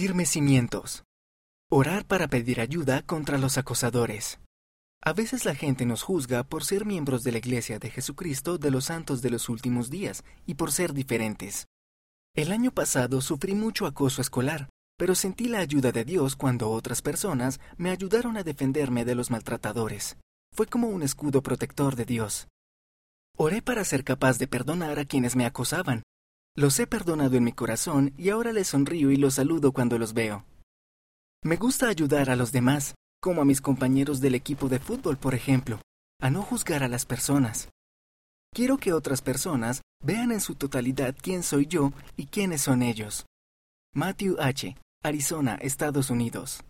Firmes cimientos. Orar para pedir ayuda contra los acosadores. A veces la gente nos juzga por ser miembros de la Iglesia de Jesucristo de los Santos de los Últimos Días y por ser diferentes. El año pasado sufrí mucho acoso escolar, pero sentí la ayuda de Dios cuando otras personas me ayudaron a defenderme de los maltratadores. Fue como un escudo protector de Dios. Oré para ser capaz de perdonar a quienes me acosaban, los he perdonado en mi corazón y ahora les sonrío y los saludo cuando los veo. Me gusta ayudar a los demás, como a mis compañeros del equipo de fútbol, por ejemplo, a no juzgar a las personas. Quiero que otras personas vean en su totalidad quién soy yo y quiénes son ellos. Matthew H., Arizona, Estados Unidos.